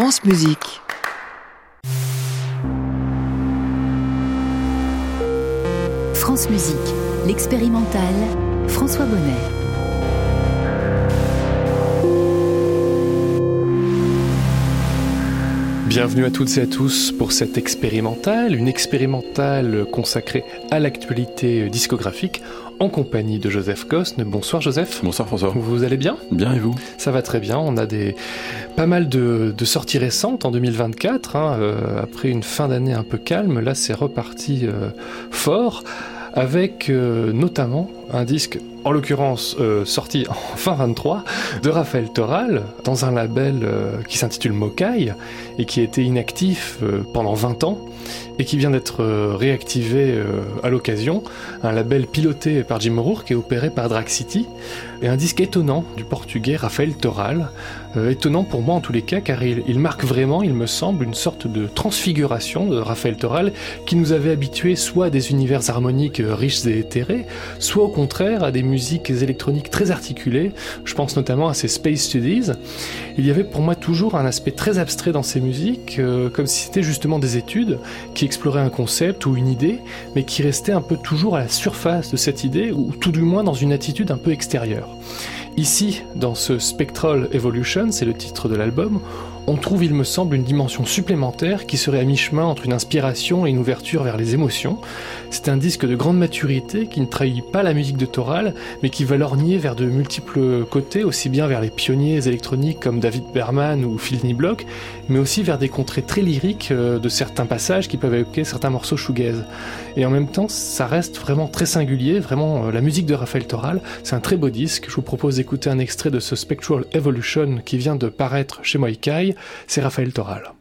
France Musique. France Musique, l'expérimental, François Bonnet. Bienvenue à toutes et à tous pour cette expérimentale, une expérimentale consacrée à l'actualité discographique en compagnie de Joseph Cosne. Bonsoir Joseph. Bonsoir François. Vous allez bien? Bien et vous? Ça va très bien. On a des pas mal de, sorties récentes en 2024. Hein, euh, après une fin d'année un peu calme, là c'est reparti euh, fort avec euh, notamment un disque, en l'occurrence sorti en fin 23, de Raphaël Toral, dans un label qui s'intitule Mokai, et qui été inactif pendant 20 ans, et qui vient d'être réactivé à l'occasion, un label piloté par Jim O'Rourke et opéré par Drag City, et un disque étonnant du portugais Raphaël Toral, euh, étonnant pour moi en tous les cas, car il, marque vraiment, il me semble, une sorte de transfiguration de Raphaël Toral qui nous avait habitués soit à des univers harmoniques euh, riches et éthérés, soit au contraire à des musiques électroniques très articulées. Je pense notamment à ses Space Studies. Il y avait pour moi toujours un aspect très abstrait dans ces musiques, euh, comme si c'était justement des études qui exploraient un concept ou une idée, mais qui restaient un peu toujours à la surface de cette idée, ou tout du moins dans une attitude un peu extérieure. Ici, dans ce Spectral Evolution, c'est le titre de l'album, on trouve, il me semble, une dimension supplémentaire qui serait à mi-chemin entre une inspiration et une ouverture vers les émotions. C'est un disque de grande maturité qui ne trahit pas la musique de Toral, mais qui va lorgner vers de multiples côtés, aussi bien vers les pionniers électroniques comme David Berman ou Phil Niblock, mais aussi vers des contrées très lyriques euh, de certains passages qui peuvent évoquer certains morceaux shoegaze. Et en même temps, ça reste vraiment très singulier, vraiment euh, la musique de Raphaël Toral. C'est un très beau disque. Je vous propose d'écouter un extrait de ce Spectral Evolution qui vient de paraître chez Moikai c'est Raphaël Toral.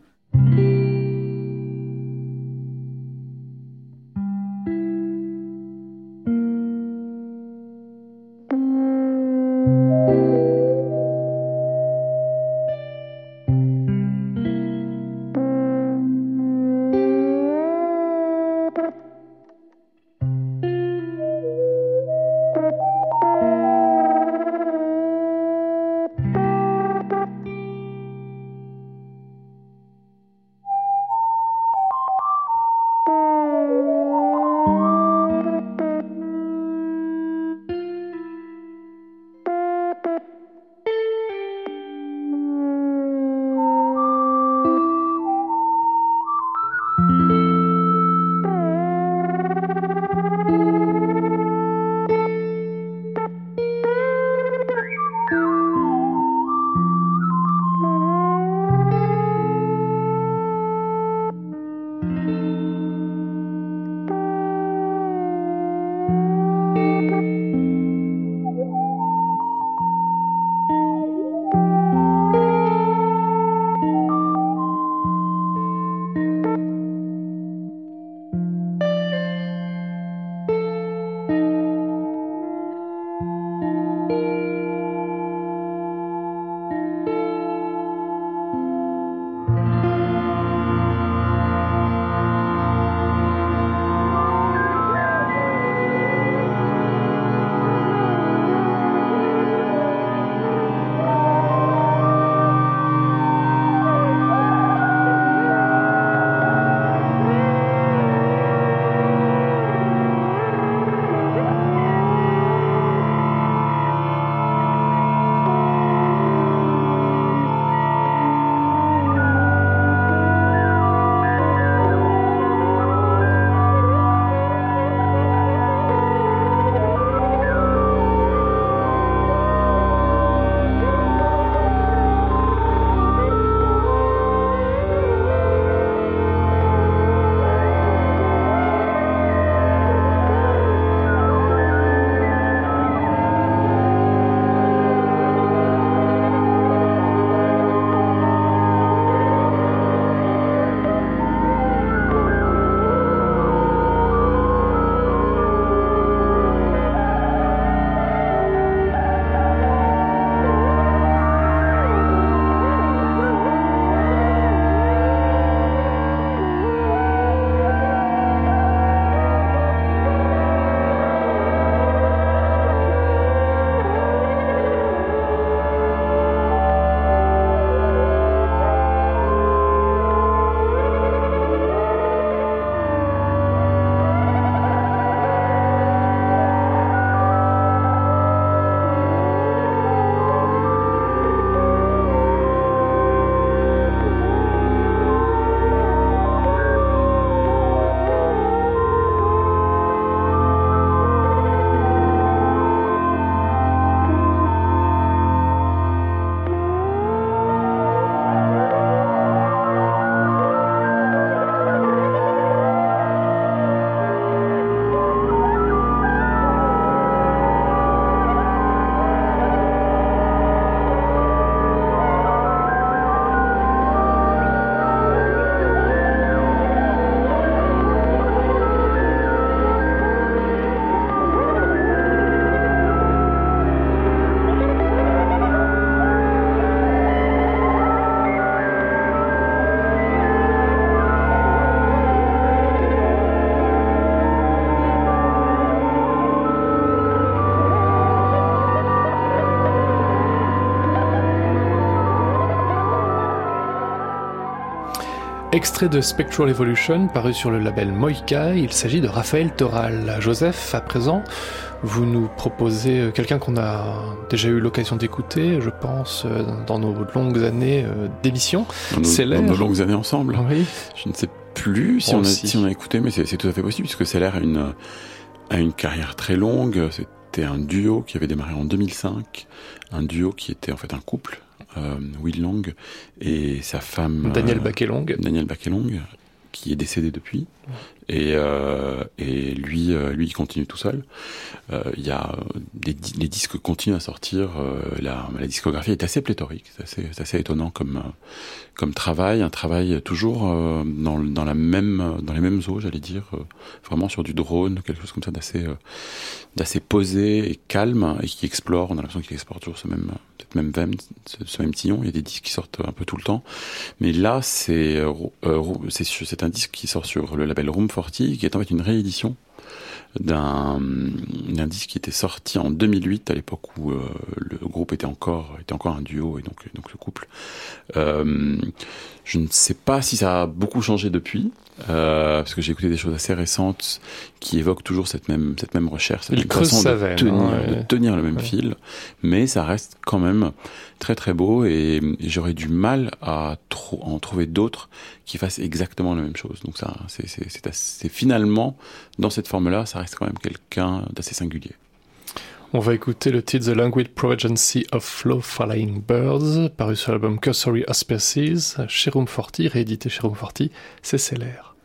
Extrait de Spectral Evolution paru sur le label Moika, il s'agit de Raphaël Toral. Joseph, à présent, vous nous proposez euh, quelqu'un qu'on a déjà eu l'occasion d'écouter, je pense, euh, dans nos longues années euh, d'émission. C'est Dans nos longues années ensemble. Oui. Je ne sais plus si, on a, si on a écouté, mais c'est tout à fait possible, puisque Seller a une, a une carrière très longue. C'était un duo qui avait démarré en 2005, un duo qui était en fait un couple Will Long et sa femme Daniel Bakelong. Daniel Bakelong, qui est décédé depuis. Et, euh, et lui, euh, lui, il continue tout seul. Euh, il y a des, les disques continuent à sortir. Euh, la, la, discographie est assez pléthorique. C'est assez, assez, étonnant comme comme travail, un travail toujours dans, dans la même dans les mêmes eaux, j'allais dire, vraiment sur du drone, quelque chose comme ça d'assez d'assez posé et calme et qui explore. On a l'impression qu'il explore toujours ce même cette même veine, ce, même tillon. Il y a des disques qui sortent un peu tout le temps, mais là c'est c'est un disque qui sort sur le label Room qui est en fait une réédition d'un disque qui était sorti en 2008 à l'époque où euh, le groupe était encore était encore un duo et donc donc le couple. Euh, je ne sais pas si ça a beaucoup changé depuis euh, parce que j'ai écouté des choses assez récentes qui évoquent toujours cette même cette même recherche, cette même façon de, tenir, hein, de tenir le même ouais. fil, mais ça reste quand même très très beau et, et j'aurais du mal à en trouver d'autres qui fassent exactement la même chose. Donc ça, c'est finalement dans cette forme-là, ça reste quand même quelqu'un d'assez singulier. On va écouter le titre The Languid Progency of Flow Flying Birds, paru sur l'album Cursory Auspices, chez Room 40, réédité chez Room 40, c'est Cellaire.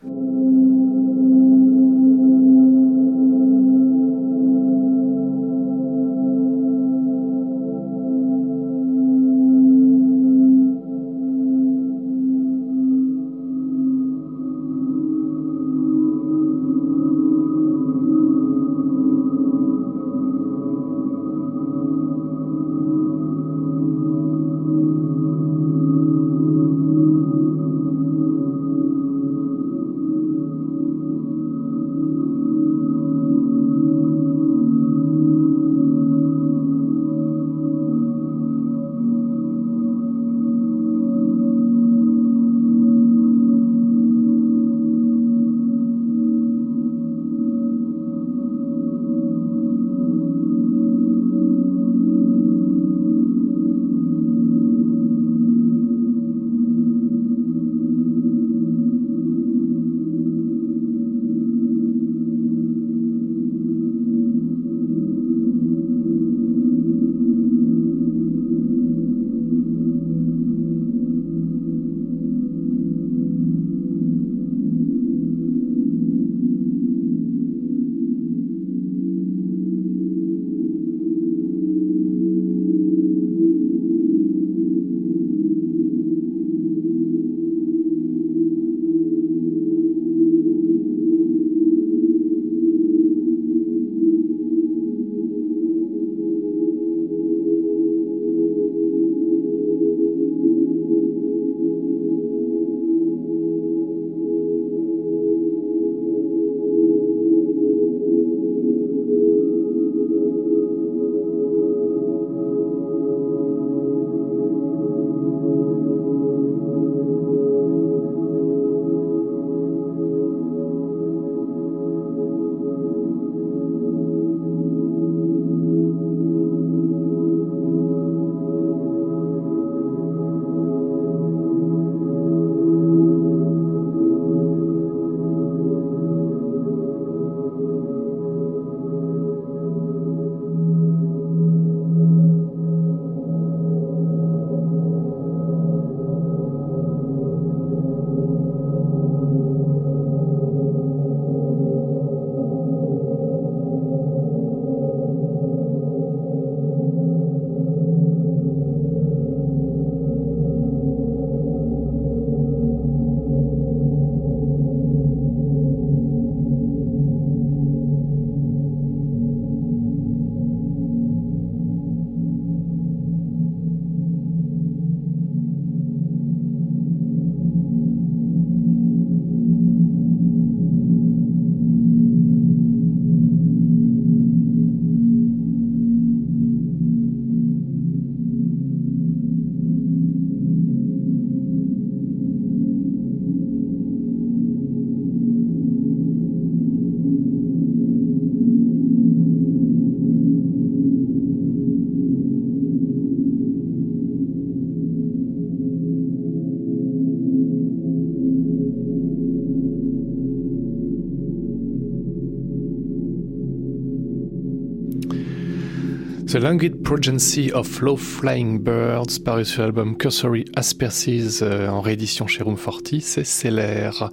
The Languid Progency of Low Flying Birds, paru sur l'album Cursory Asperces euh, en réédition chez Room 40, c'est Célère.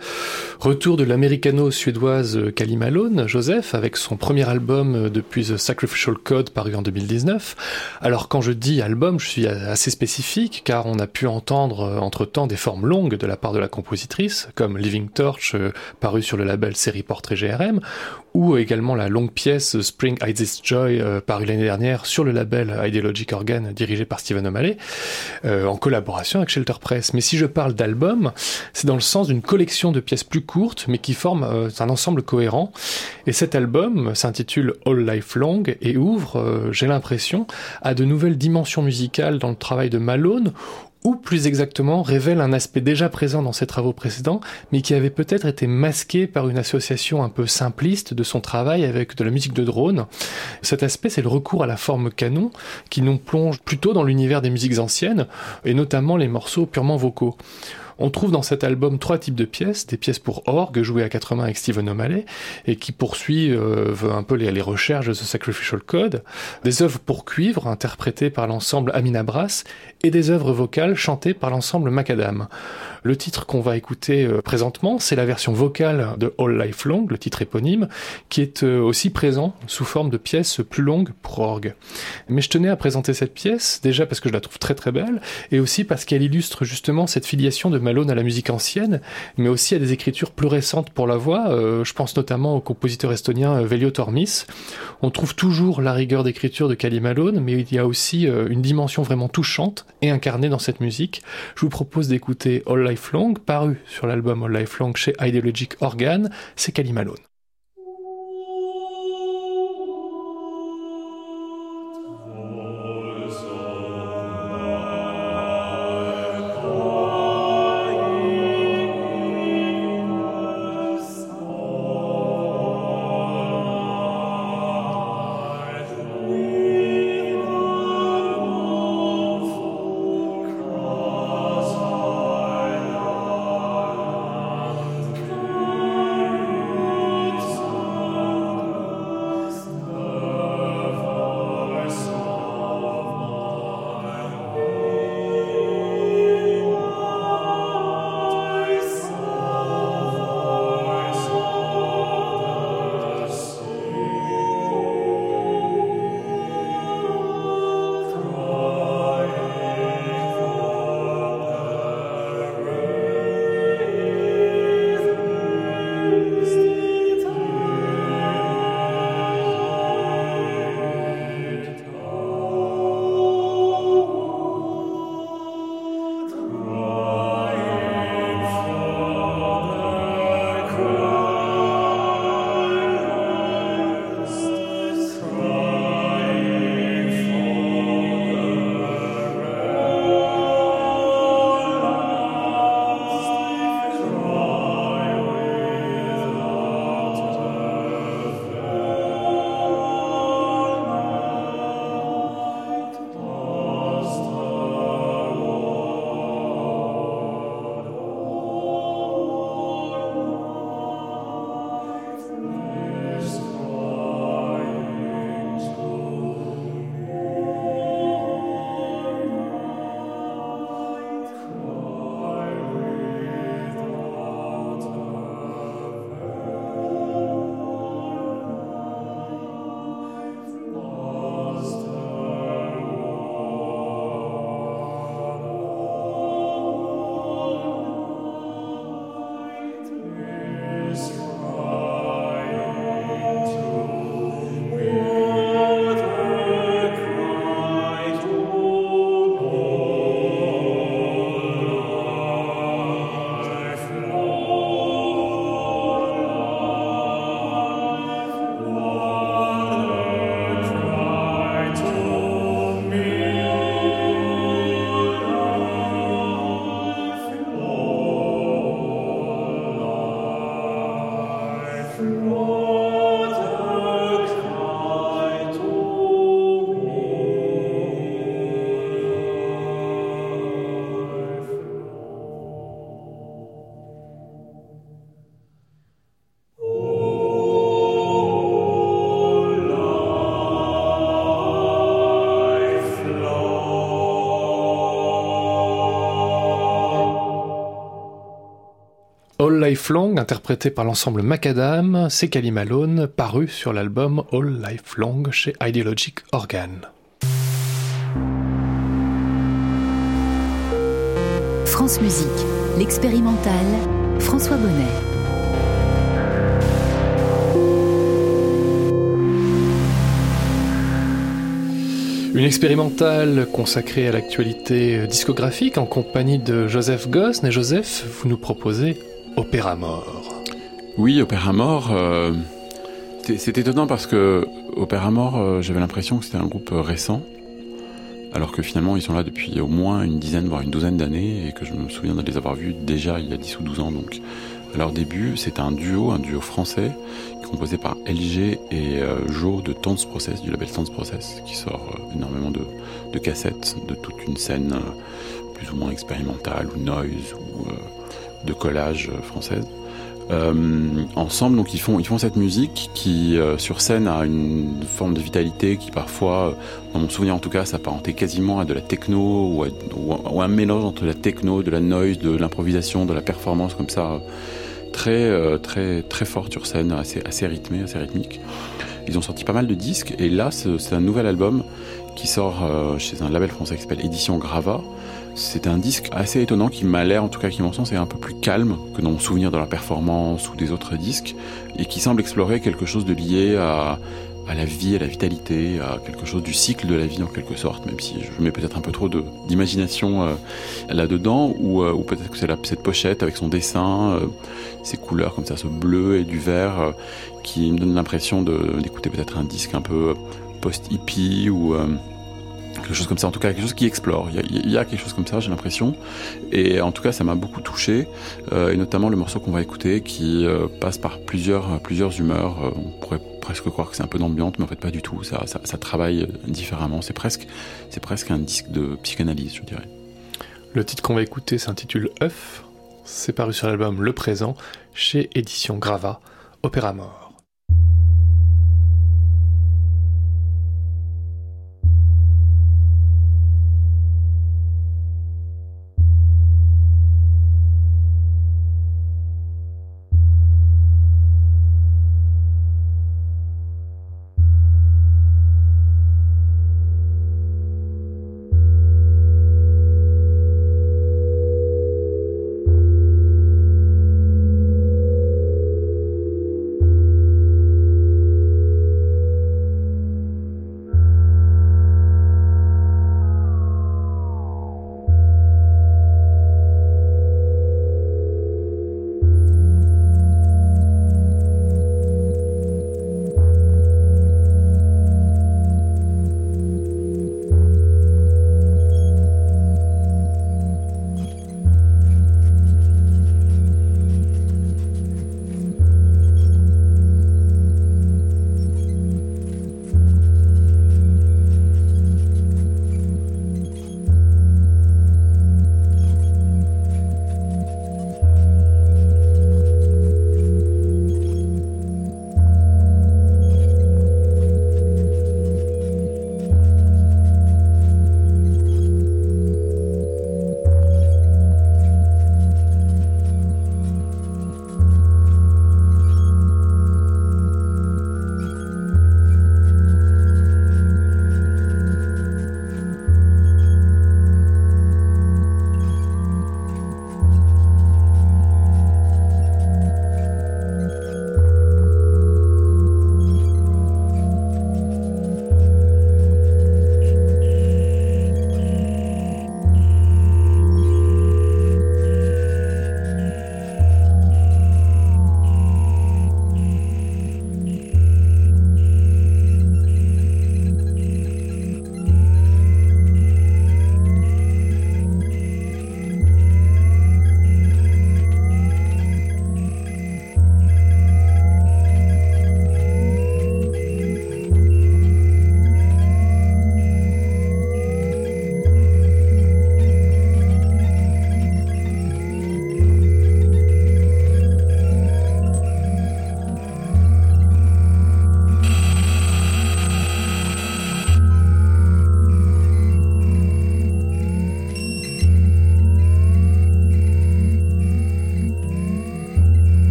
Retour de l'américano-suédoise Kali Malone, Joseph, avec son premier album euh, depuis The Sacrificial Code paru en 2019. Alors quand je dis album, je suis assez spécifique car on a pu entendre euh, entre-temps des formes longues de la part de la compositrice, comme Living Torch, paru sur le label Série Portrait GRM, ou également la longue pièce Spring I This Joy, paru l'année dernière sur le label Ideologic Organ dirigé par Steven O'Malley, euh, en collaboration avec Shelter Press. Mais si je parle d'album, c'est dans le sens d'une collection de pièces plus courtes, mais qui forment euh, un ensemble cohérent. Et cet album s'intitule All Life Long et ouvre, euh, j'ai l'impression, à de nouvelles dimensions musicales dans le travail de Malone, ou plus exactement révèle un aspect déjà présent dans ses travaux précédents, mais qui avait peut-être été masqué par une association un peu simpliste de son travail avec de la musique de drone. Cet aspect, c'est le recours à la forme canon, qui nous plonge plutôt dans l'univers des musiques anciennes, et notamment les morceaux purement vocaux. On trouve dans cet album trois types de pièces, des pièces pour orgue jouées à quatre mains avec Stephen O'Malley et qui poursuit euh, un peu les, recherches de The Sacrificial Code, des œuvres pour cuivre interprétées par l'ensemble Amina Brass et des œuvres vocales chantées par l'ensemble Macadam. Le titre qu'on va écouter euh, présentement, c'est la version vocale de All Life Long, le titre éponyme, qui est euh, aussi présent sous forme de pièce plus longue pour orgue. Mais je tenais à présenter cette pièce, déjà parce que je la trouve très très belle, et aussi parce qu'elle illustre justement cette filiation de Malone à la musique ancienne, mais aussi à des écritures plus récentes pour la voix. Euh, je pense notamment au compositeur estonien Velio Tormis. On trouve toujours la rigueur d'écriture de Kali Malone, mais il y a aussi une dimension vraiment touchante et incarnée dans cette musique. Je vous propose d'écouter All Life Lifelong, paru sur l'album All Lifelong chez Ideologic Organ, c'est Kali Malone. Life Long, interprété par l'ensemble Macadam, c'est Cali Malone, paru sur l'album All Life Long chez Ideologic Organ. France Musique, l'expérimental, François Bonnet. Une expérimentale consacrée à l'actualité discographique en compagnie de Joseph Goss. Et Joseph, vous nous proposez Opéra Mort. Oui, Opéra Mort. Euh, c'est étonnant parce que Opéra Mort, euh, j'avais l'impression que c'était un groupe récent, alors que finalement ils sont là depuis au moins une dizaine, voire une douzaine d'années, et que je me souviens de les avoir vus déjà il y a 10 ou 12 ans. Donc, à leur début, c'était un duo, un duo français, composé par LG et euh, Jo de Tons Process, du label Tons Process, qui sort énormément de, cassettes de toute une scène plus ou moins expérimentale, ou noise, ou de collage française. Euh, ensemble, donc ils font ils font cette musique qui euh, sur scène a une forme de vitalité qui parfois, euh, dans mon souvenir en tout cas, s'apparentait quasiment à de la techno ou, ou, un mélange entre la techno, de la noise, de l'improvisation, de la performance comme ça, très très très fort sur scène, assez assez rythmé, assez rythmique. Ils ont sorti pas mal de disques et là c'est un nouvel album qui sort chez un label français qui s'appelle Édition Grava c'est un disque assez étonnant qui m'a l'air, en tout cas qui mon sens, est un peu plus calme que dans mon souvenir de la performance ou des autres disques, et qui semble explorer quelque chose de lié à, la vie, à la vitalité, à quelque chose du cycle de la vie en quelque sorte, même si je mets peut-être un peu trop d'imagination euh, là-dedans, ou, euh, peut-être que c'est cette pochette avec son dessin, euh, ces couleurs comme ça, ce bleu et du vert, qui me donne l'impression d'écouter peut-être un disque un peu post-hippie ou quelque chose comme ça, en tout cas quelque chose qui explore. Il y a, quelque chose comme ça, j'ai l'impression. Et en tout cas, ça m'a beaucoup touché, euh, et notamment le morceau qu'on va écouter qui euh, passe par plusieurs, plusieurs humeurs. Euh, on pourrait presque croire que c'est un peu d'ambiance, mais en fait pas du tout. Ça, ça, ça travaille différemment. C'est presque, c'est presque un disque de psychanalyse, je dirais. Le titre qu'on va écouter s'intitule œuf. C'est paru sur l'album Le Présent chez Édition Grava, Opéra Mort.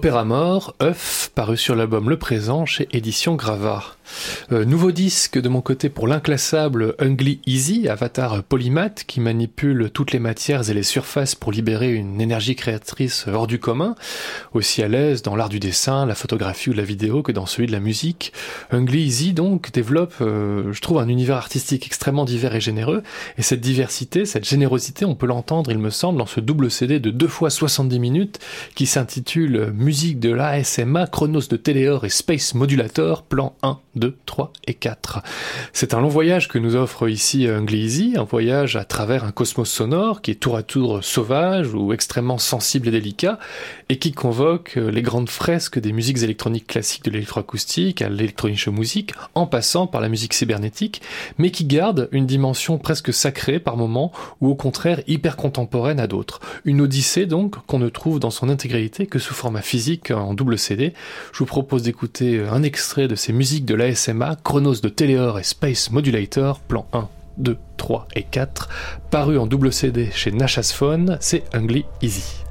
Opéra Mort, œuf, paru sur l'album Le Présent chez Édition Gravard. Euh, nouveau disque de mon côté pour l'inclassable Ungly Easy, avatar polymath qui manipule toutes les matières et les surfaces pour libérer une énergie créatrice hors du commun, aussi à l'aise dans l'art du dessin, la photographie ou la vidéo que dans celui de la musique. Ungly Easy donc développe, euh, je trouve, un univers artistique extrêmement divers et généreux, et cette diversité, cette générosité, on peut l'entendre, il me semble, dans ce double CD de 2 fois 70 minutes qui s'intitule Musique de l'ASMA, Chronos de Téléor et Space Modulator, plan 1, 2, 3 et 4. C'est un long voyage que nous offre ici Ungleasy, un voyage à travers un cosmos sonore qui est tour à tour sauvage ou extrêmement sensible et délicat, et qui convoque les grandes fresques des musiques électroniques classiques de l'électroacoustique à l'électronique musique, en passant par la musique cybernétique, mais qui garde une dimension presque sacrée par moments, ou au contraire hyper contemporaine à d'autres. Une odyssée donc qu'on ne trouve dans son intégralité que sous format physique en double CD. Je vous propose d'écouter un extrait de ces musiques de Chronos de Teleor et Space Modulator, plan 1, 2, 3 et 4, paru en double CD chez Nashas Phone, c'est Ungly Easy.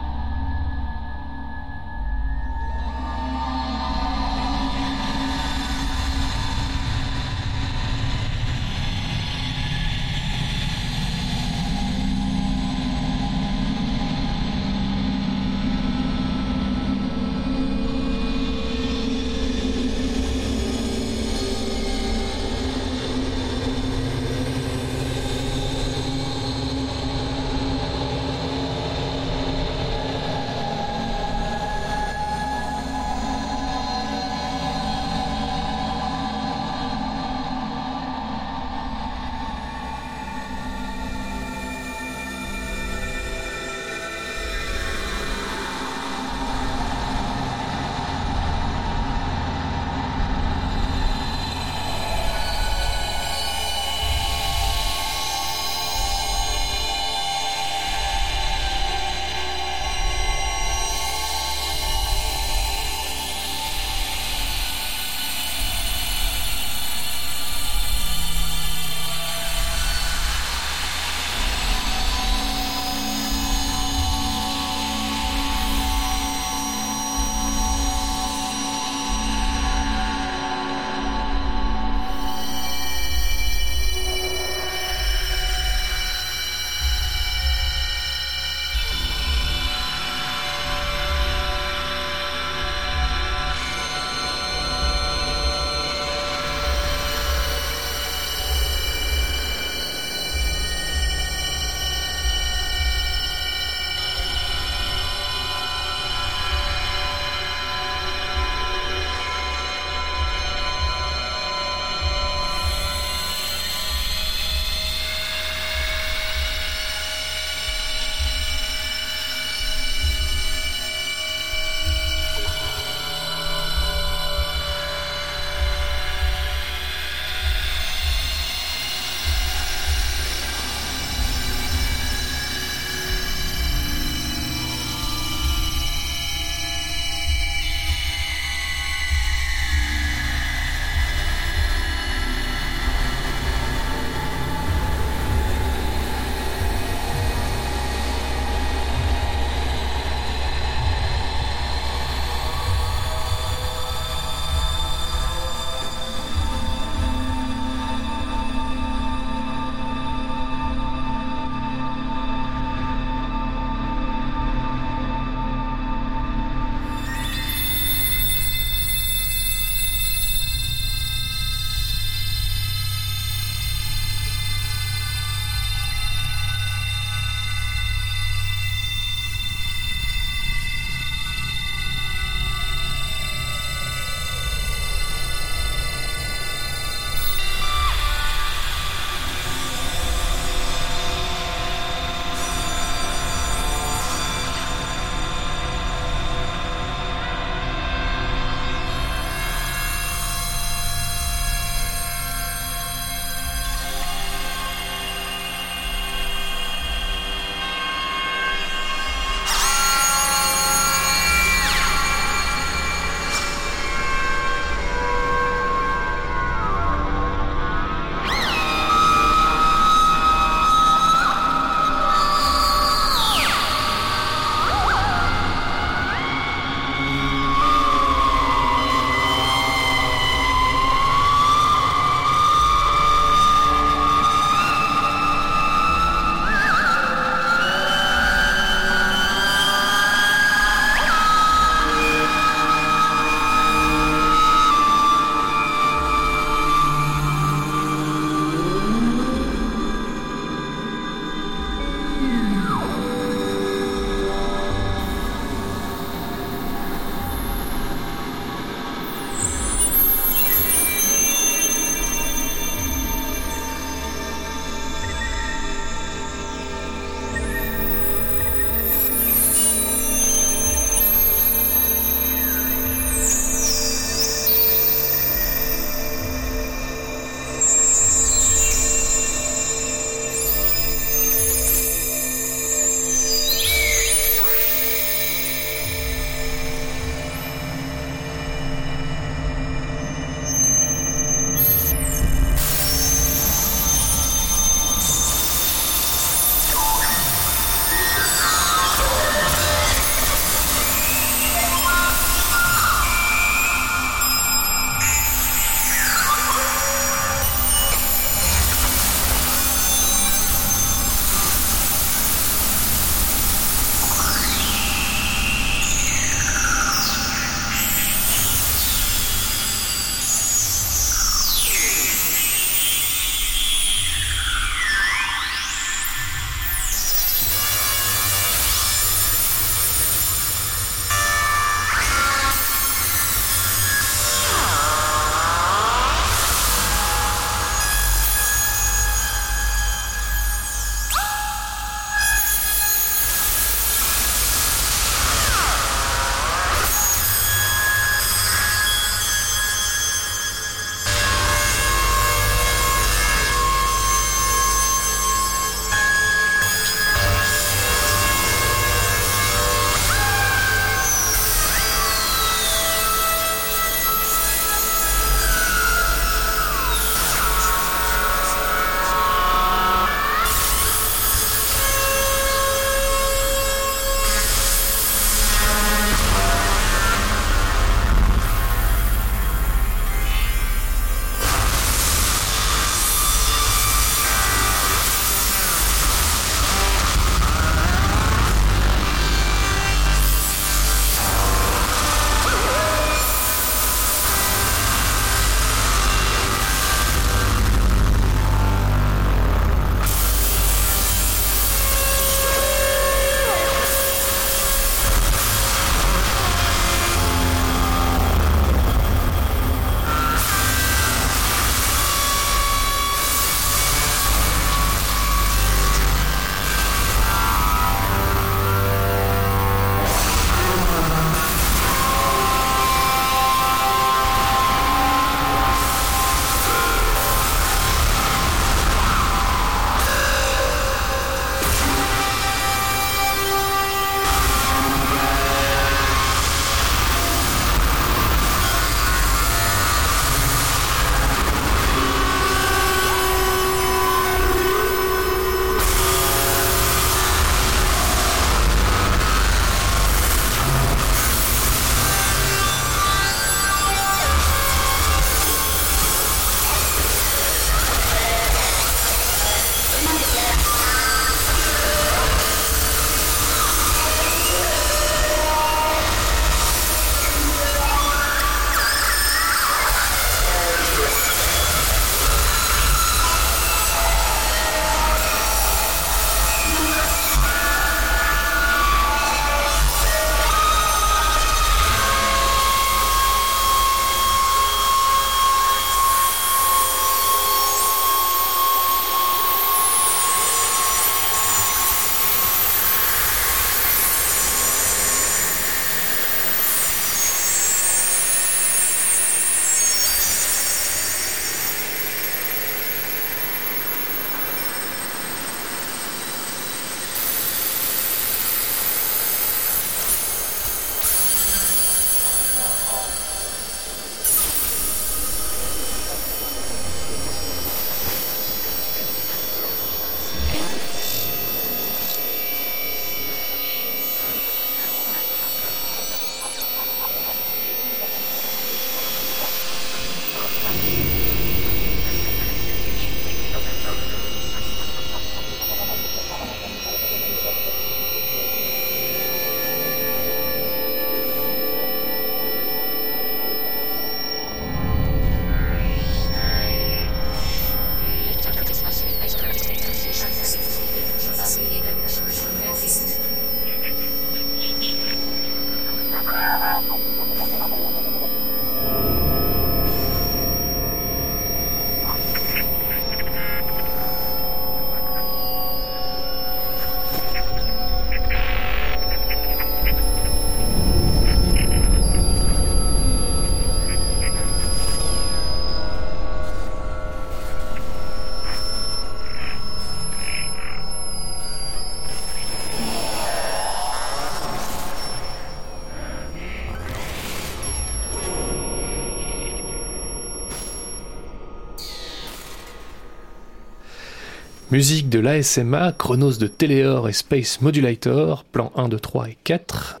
Musique de l'ASMA, Chronos de Teleor et Space Modulator, plan 1, 2, 3 et 4.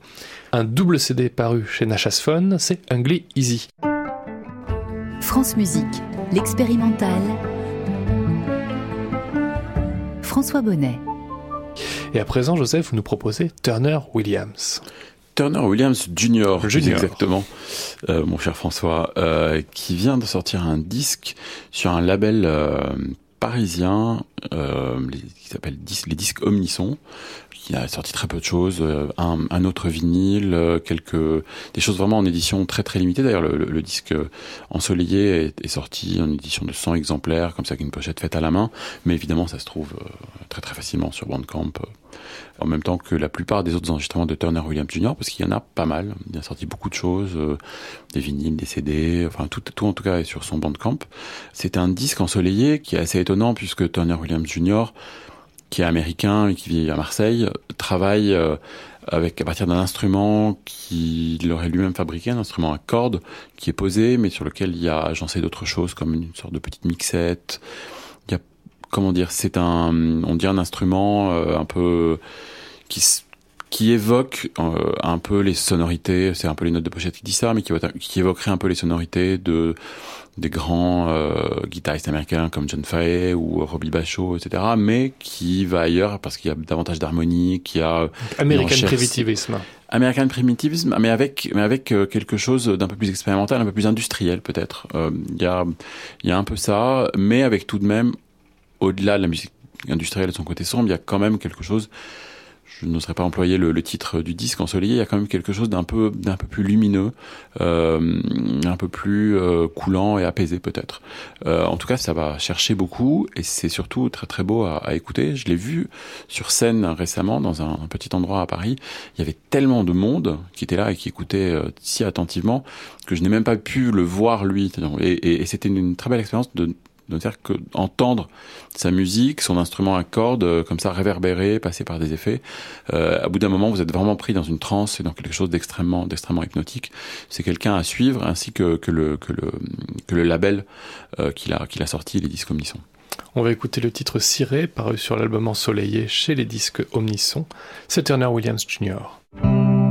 Un double CD paru chez Phone, c'est Ungly Easy. France Musique, l'expérimental. François Bonnet. Et à présent, Joseph, vous nous proposez Turner Williams. Turner Williams Jr. Junior. exactement, euh, mon cher François, euh, qui vient de sortir un disque sur un label euh, parisien euh, qui s'appelle les disques Omnisson. Qui a sorti très peu de choses, euh, un, un autre vinyle, euh, quelques des choses vraiment en édition très très limitée. D'ailleurs, le, le- disque ensoleillé est, est sorti en édition de 100 exemplaires, comme ça, avec une pochette faite à la main. Mais évidemment, ça se trouve euh, très très facilement sur Bandcamp. en même temps que la plupart des autres enregistrements de Turner Williams Jr. parce qu'il y en a pas mal. Il a sorti beaucoup de choses, des vinyles, des CD, enfin tout, tout en tout cas est sur son Bandcamp. C'est un disque ensoleillé qui est assez étonnant puisque Turner Williams Jr., qui est américain et qui vit à Marseille, travaille euh, avec à partir d'un instrument qu'il aurait lui-même fabriqué, un instrument à cordes qui est posé, mais sur lequel il y a agencé d'autres choses comme une sorte de petite mixette. Il y a comment dire, c'est un, on dirait un instrument euh, un peu qui s- qui évoque euh, un peu les sonorités, c'est un peu les notes de pochette qui dit ça, mais qui, évoque- qui évoquerait un peu les sonorités de des grands euh, guitaristes américains comme John Fay ou Robbie Bachot, etc., mais qui va ailleurs parce qu'il y a davantage d'harmonie, qu'il y a American recherche- Primitivism. American Primitivism, mais avec mais avec euh, quelque chose d'un peu plus expérimental, un peu plus industriel peut-être. Euh, Il y a il y a un peu ça, mais avec tout de même au-delà de la musique industrielle et de son côté sombre, il y a quand même quelque chose. Je n'oserais pas employer le, le titre du disque ensoleillé. Il y a quand même quelque chose d'un peu d'un peu plus lumineux, euh, un peu plus euh, coulant et apaisé peut-être. Euh, en tout cas, ça va chercher beaucoup et c'est surtout très très beau à, à écouter. Je l'ai vu sur scène récemment dans un, petit endroit à Paris. Il y avait tellement de monde qui était là et qui écoutait euh, si attentivement que je n'ai même pas pu le voir lui. Et, et- et c'était une, une très belle expérience de de faire que entendre sa musique, son instrument à cordes, euh, comme ça réverbérer, passer par des effets. Euh, à bout d'un moment, vous êtes vraiment pris dans une transe et dans quelque chose d'extrêmement, d'extrêmement hypnotique. C'est quelqu'un à suivre, ainsi que, que le que le que le label euh, qu'il a qu'il a sorti, les disques Omnisson. On va écouter le titre Ciré, paru sur l'album Ensoleillé chez les disques Omnisson. C'est Turner Williams Jr.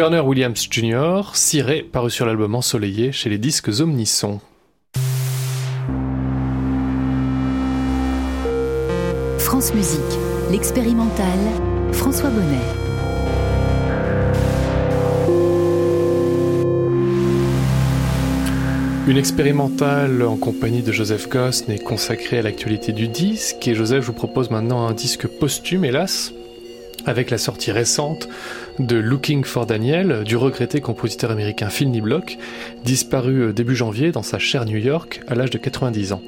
Turner Williams Jr., Ciré, paru sur l'album Ensoleillé chez les disques Omnisson. France Musique, l'expérimental. François Bonnet. Une expérimentale en compagnie de Joseph Gosn est consacrée à l'actualité du disque. Et Joseph, je vous propose maintenant un disque posthume, hélas, avec la sortie récente de Looking for Daniel du regretté compositeur américain Phil Niblock, disparu euh, début janvier dans sa chère New York à l'âge de 90 ans.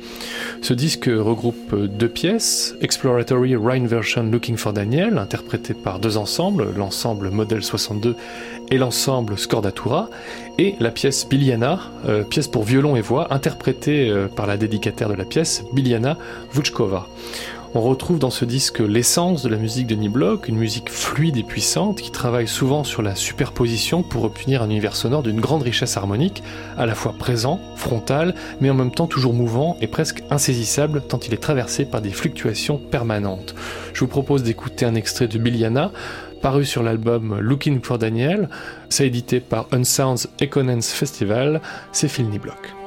Ce disque regroupe deux pièces, Exploratory Rhine Version Looking for Daniel, interprété par deux ensembles, l'ensemble Model 62 et l'ensemble Scordatura, et la pièce Biliana, euh, pièce pour violon et voix, interprétée euh, par la dédicataire de la pièce, Biliana Vuchkova. On retrouve dans ce disque l'essence de la musique de Niblock, une musique fluide et puissante qui travaille souvent sur la superposition pour obtenir un univers sonore d'une grande richesse harmonique, à la fois présent, frontal, mais en même temps toujours mouvant et presque insaisissable tant il est traversé par des fluctuations permanentes. Je vous propose d'écouter un extrait de Biliana, paru sur l'album Looking for Daniel, c'est édité par Unsounds Econence Festival, c'est Phil Niblock.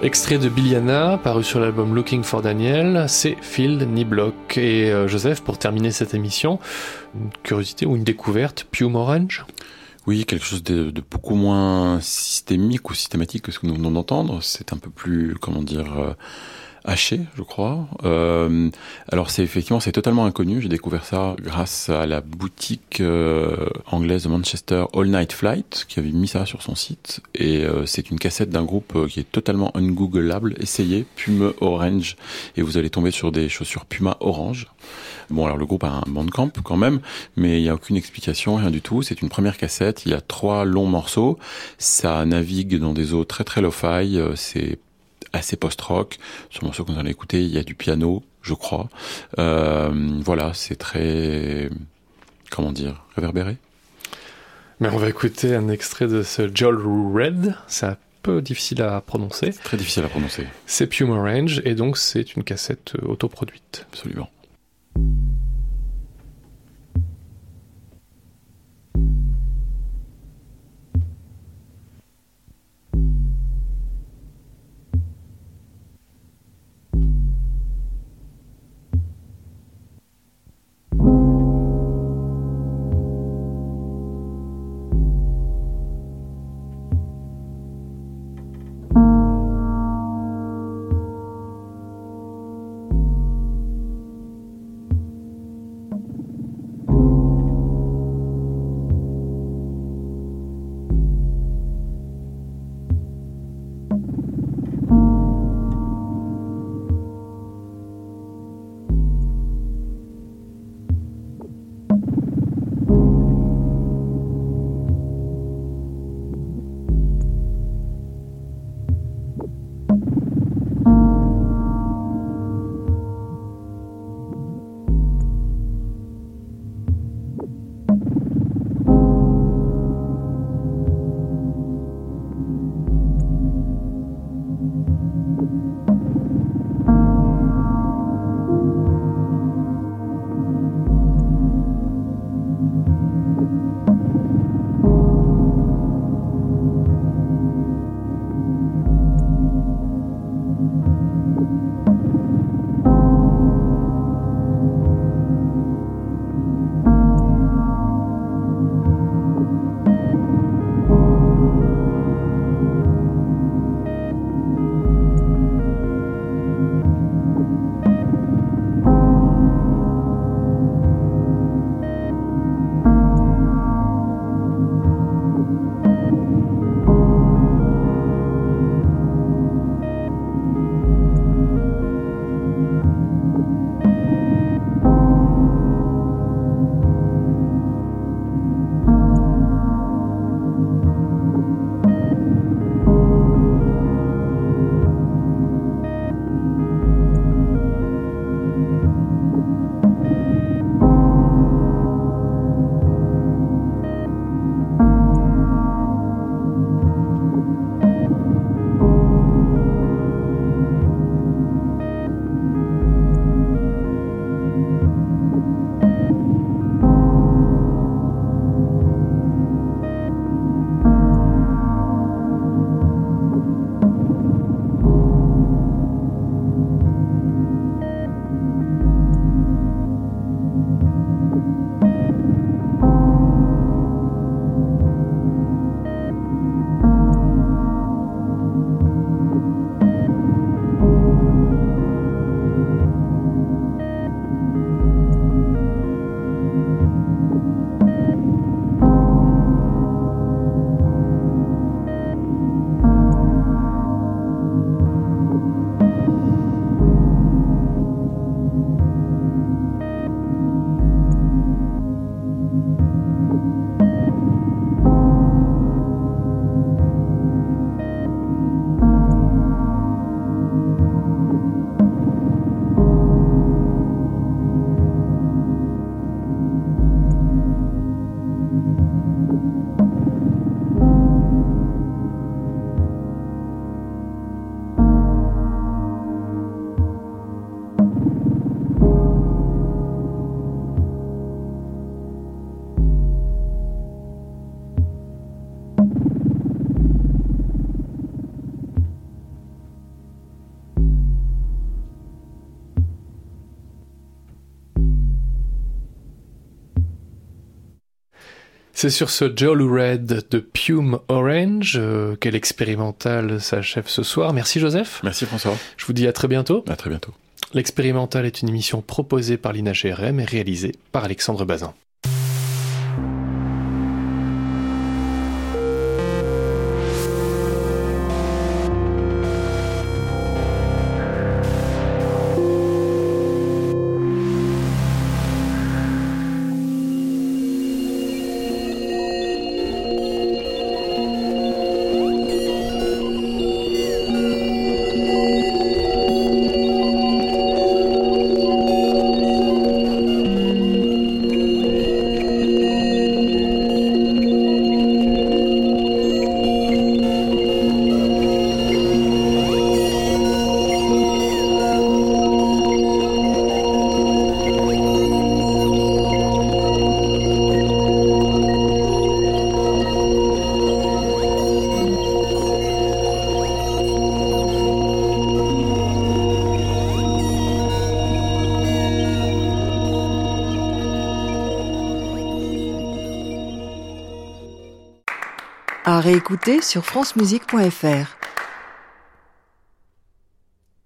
Extrait de Billiana, paru sur l'album Looking for Daniel, c'est Field Niblock. Et euh, Joseph, pour terminer cette émission, une curiosité ou une découverte, Pume Orange? Oui, quelque chose de, beaucoup moins systémique ou systématique que ce que nous venons d'entendre. C'est un peu plus, comment dire, euh, haché, je crois. Euh, alors c'est effectivement c'est totalement inconnu. J'ai découvert ça grâce à la boutique euh, anglaise de Manchester All Night Flight qui avait mis ça sur son site et euh, c'est une cassette d'un groupe euh, qui est totalement ungooglable. Essayez Puma Orange et vous allez tomber sur des chaussures Puma Orange. Bon alors le groupe a un bandcamp quand même, mais il n'y a aucune explication, rien du tout. C'est une première cassette. Il y a trois longs morceaux. Ça navigue dans des eaux très très lo-fi. C'est assez post-rock. Sur le morceau qu'on a écouté, il y a du piano, je crois. Euh, voilà, c'est très, comment dire, réverbéré. Mais on va écouter un extrait de ce Joel Red. C'est un peu difficile à prononcer. Très difficile à prononcer. C'est Puma Range et donc c'est une cassette autoproduite. Absolument. C'est sur ce Jolly Red de Pume Orange euh, que l'expérimental s'achève ce soir. Merci Joseph. Merci François. Je vous dis à très bientôt. À très bientôt. L'expérimental est une émission proposée par l'INAGRM et réalisée par Alexandre Bazin. Sur francemusique.fr.